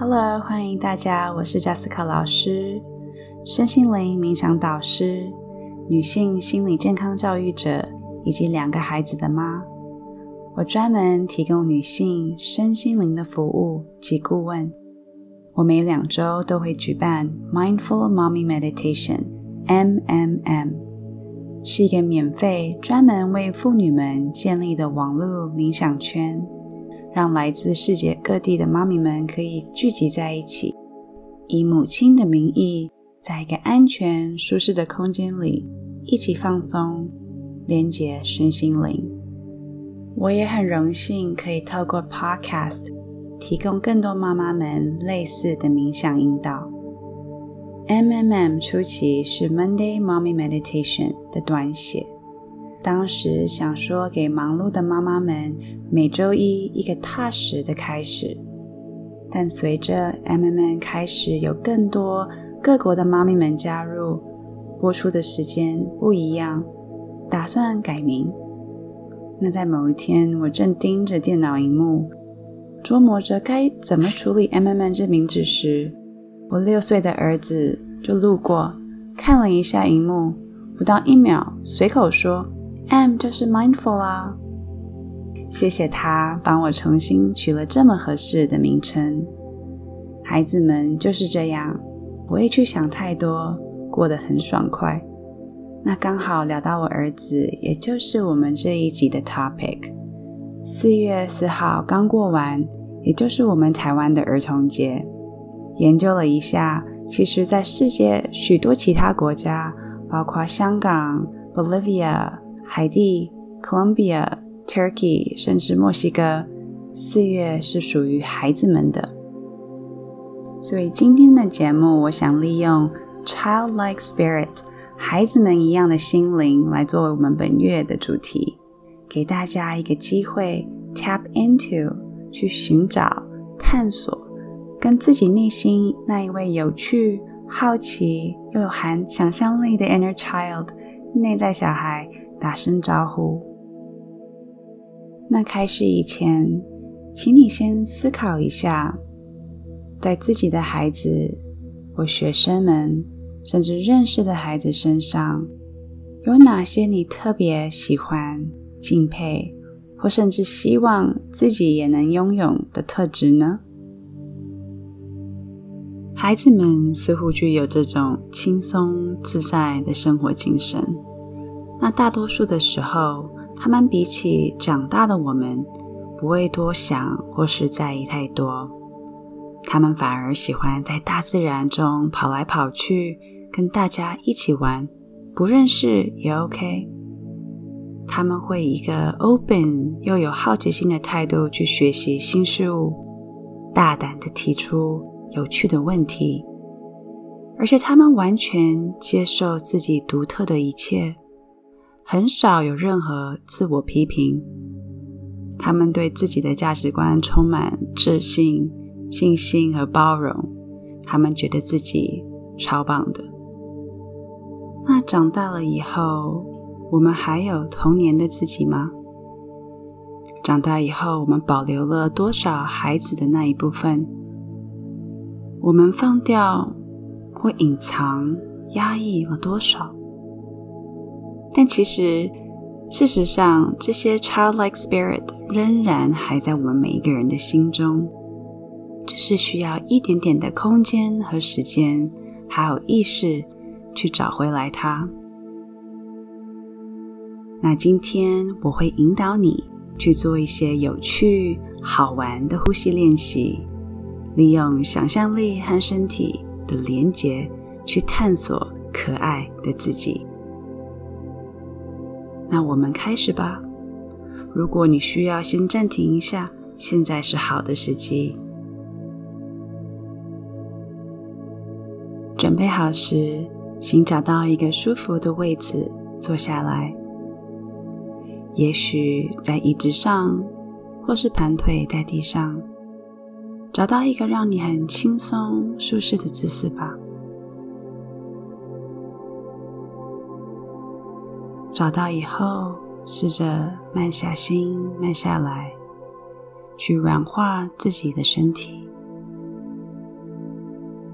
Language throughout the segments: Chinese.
Hello，欢迎大家，我是 Jessica 老师，身心灵冥想导师，女性心理健康教育者，以及两个孩子的妈。我专门提供女性身心灵的服务及顾问。我每两周都会举办 Mindful Mommy Meditation（MMM），是一个免费专门为妇女们建立的网络冥想圈。让来自世界各地的妈咪们可以聚集在一起，以母亲的名义，在一个安全、舒适的空间里一起放松、连接身心灵。我也很荣幸可以透过 Podcast 提供更多妈妈们类似的冥想引导。MMM 初期是 Monday Mommy Meditation 的短写。当时想说给忙碌的妈妈们每周一一个踏实的开始，但随着 M M N 开始有更多各国的妈咪们加入，播出的时间不一样，打算改名。那在某一天，我正盯着电脑荧幕，琢磨着该怎么处理 M M N 这名字时，我六岁的儿子就路过，看了一下荧幕，不到一秒，随口说。M 就是 mindful 啦，谢谢他帮我重新取了这么合适的名称。孩子们就是这样，不会去想太多，过得很爽快。那刚好聊到我儿子，也就是我们这一集的 topic。四月四号刚过完，也就是我们台湾的儿童节。研究了一下，其实，在世界许多其他国家，包括香港、Bolivia。海地、Colombia、Turkey，甚至墨西哥，四月是属于孩子们的。所以今天的节目，我想利用 childlike spirit，孩子们一样的心灵，来作为我们本月的主题，给大家一个机会 tap into，去寻找、探索，跟自己内心那一位有趣、好奇又有含想象力的 inner child 内在小孩。打声招呼。那开始以前，请你先思考一下，在自己的孩子或学生们，甚至认识的孩子身上，有哪些你特别喜欢、敬佩，或甚至希望自己也能拥有的特质呢？孩子们似乎具有这种轻松自在的生活精神。那大多数的时候，他们比起长大的我们，不会多想或是在意太多。他们反而喜欢在大自然中跑来跑去，跟大家一起玩，不认识也 OK。他们会以一个 open 又有好奇心的态度去学习新事物，大胆的提出有趣的问题，而且他们完全接受自己独特的一切。很少有任何自我批评，他们对自己的价值观充满自信、信心和包容。他们觉得自己超棒的。那长大了以后，我们还有童年的自己吗？长大以后，我们保留了多少孩子的那一部分？我们放掉或隐藏、压抑了多少？但其实，事实上，这些 childlike spirit 仍然还在我们每一个人的心中，只是需要一点点的空间和时间，还有意识去找回来它。那今天我会引导你去做一些有趣、好玩的呼吸练习，利用想象力和身体的连结，去探索可爱的自己。那我们开始吧。如果你需要先暂停一下，现在是好的时机。准备好时，请找到一个舒服的位置坐下来。也许在椅子上，或是盘腿在地上，找到一个让你很轻松、舒适的姿势吧。找到以后，试着慢下心、慢下来，去软化自己的身体，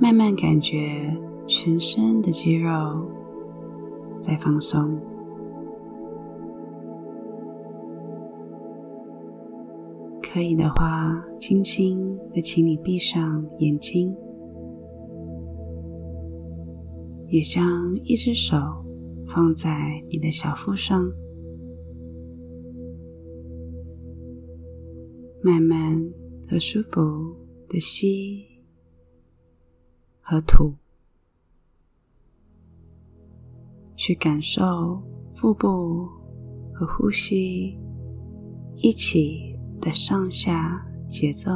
慢慢感觉全身的肌肉在放松。可以的话，轻轻的，请你闭上眼睛，也将一只手放在你的小腹上，慢慢和舒服的吸和吐，去感受腹部和呼吸一起。的上下节奏，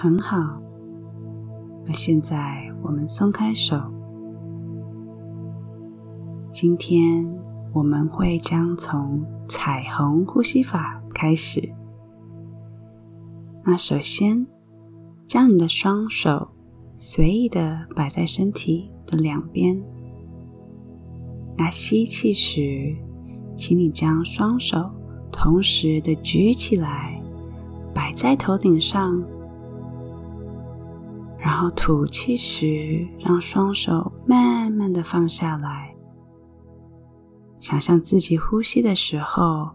很好。那现在我们松开手。今天我们会将从彩虹呼吸法开始。那首先。将你的双手随意的摆在身体的两边。那吸气时，请你将双手同时的举起来，摆在头顶上。然后吐气时，让双手慢慢的放下来。想象自己呼吸的时候，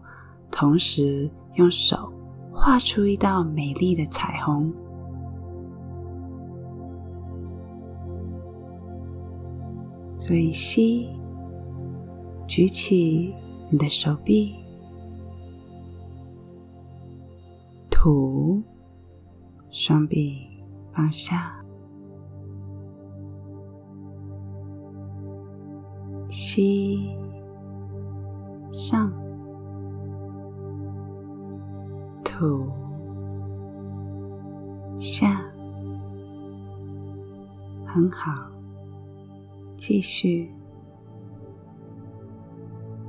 同时用手画出一道美丽的彩虹。所以吸，举起你的手臂；吐，双臂放下；吸，上；吐，下。很好。继续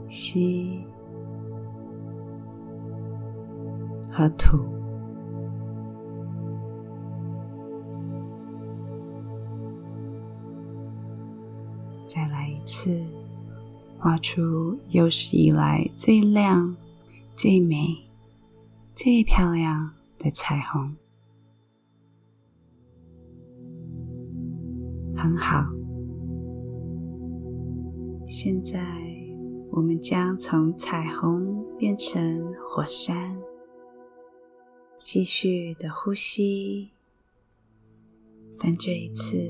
吸和吐，再来一次，画出有史以来最亮、最美、最漂亮的彩虹，很好。现在，我们将从彩虹变成火山，继续的呼吸。但这一次，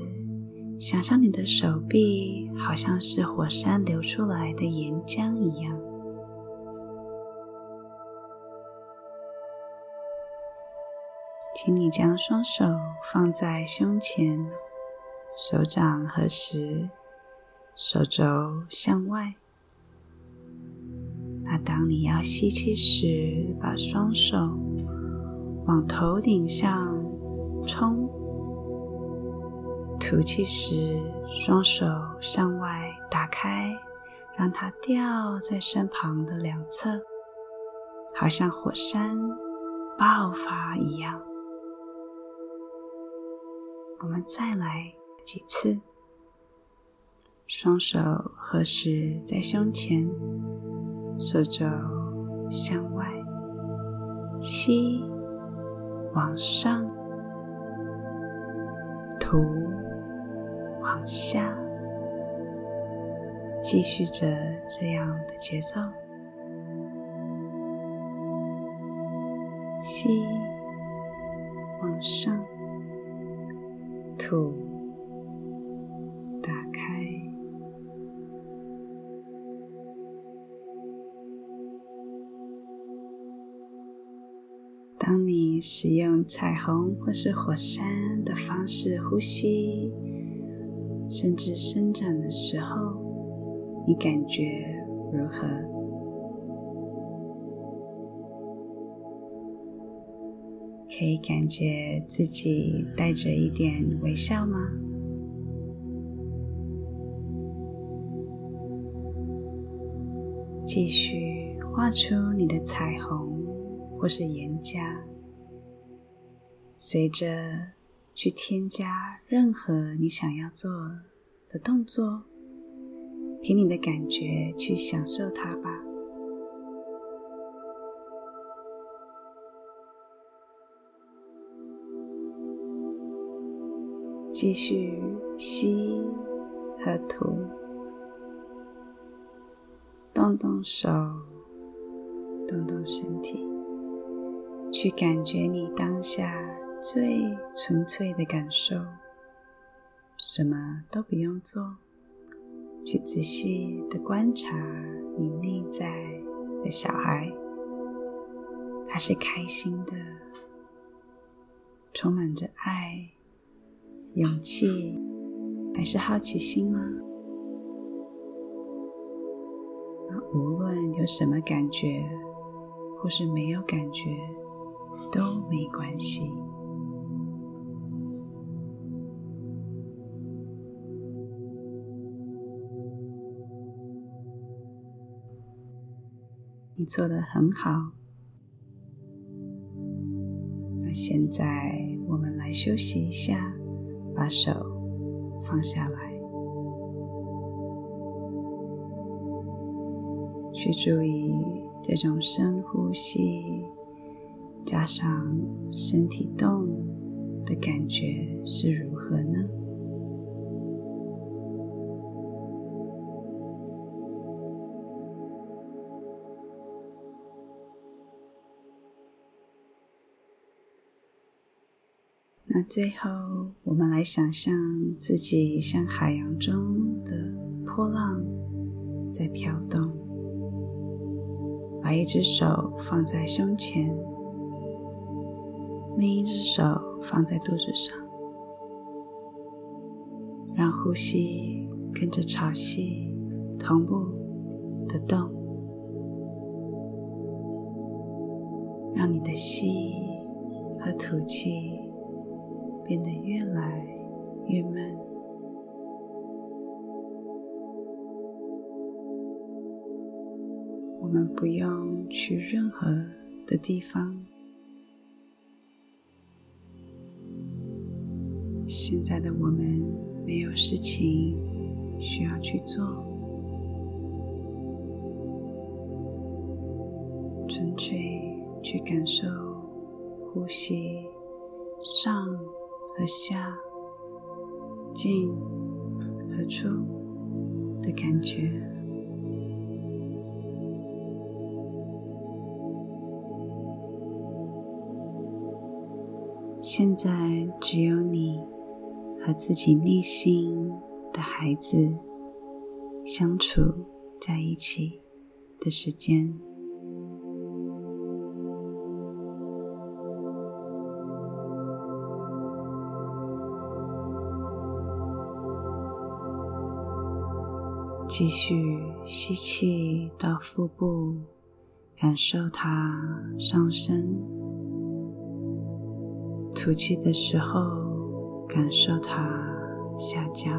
想象你的手臂好像是火山流出来的岩浆一样，请你将双手放在胸前，手掌合十。手肘向外。那当你要吸气时，把双手往头顶上冲；吐气时，双手向外打开，让它掉在身旁的两侧，好像火山爆发一样。我们再来几次。双手合十在胸前，手肘向外，吸往上，吐往下，继续着这样的节奏，吸往上，吐。打开当你使用彩虹或是火山的方式呼吸，甚至伸展的时候，你感觉如何？可以感觉自己带着一点微笑吗？继续画出你的彩虹。或是岩浆，随着去添加任何你想要做的动作，凭你的感觉去享受它吧。继续吸和吐，动动手，动动身体，去感觉你当下最纯粹的感受。什么都不用做，去仔细的观察你内在的小孩，他是开心的，充满着爱。勇气，还是好奇心吗？那无论有什么感觉，或是没有感觉，都没关系。你做的很好。那现在我们来休息一下。把手放下来，去注意这种深呼吸，加上身体动的感觉是如何呢？那最后，我们来想象自己像海洋中的波浪在飘动，把一只手放在胸前，另一只手放在肚子上，让呼吸跟着潮汐同步的动，让你的吸和吐气。变得越来越慢。我们不用去任何的地方。现在的我们没有事情需要去做，纯粹去感受呼吸上。和下，进和出的感觉。现在只有你和自己内心的孩子相处在一起的时间。继续吸气到腹部，感受它上升；吐气的时候，感受它下降。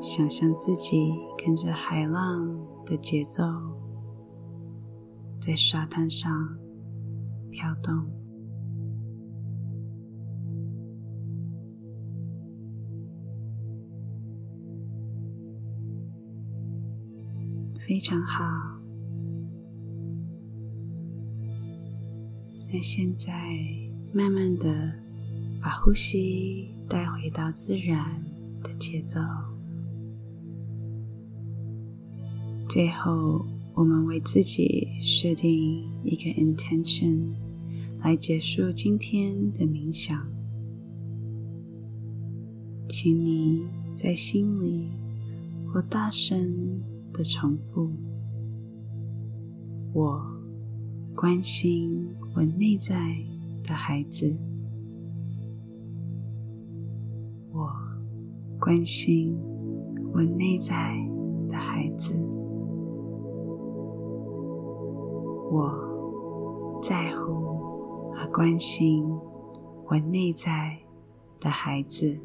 想象自己跟着海浪的节奏，在沙滩上飘动。非常好。那现在，慢慢的把呼吸带回到自然的节奏。最后，我们为自己设定一个 intention，来结束今天的冥想。请你在心里或大声。的重复，我关心我内在的孩子，我关心我内在的孩子，我在乎和关心我内在的孩子。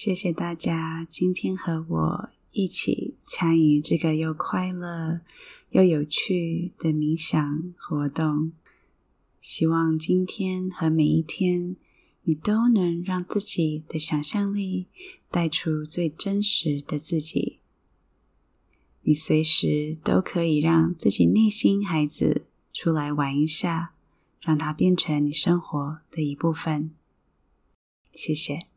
谢谢大家今天和我一起参与这个又快乐又有趣的冥想活动。希望今天和每一天，你都能让自己的想象力带出最真实的自己。你随时都可以让自己内心孩子出来玩一下，让他变成你生活的一部分。谢谢。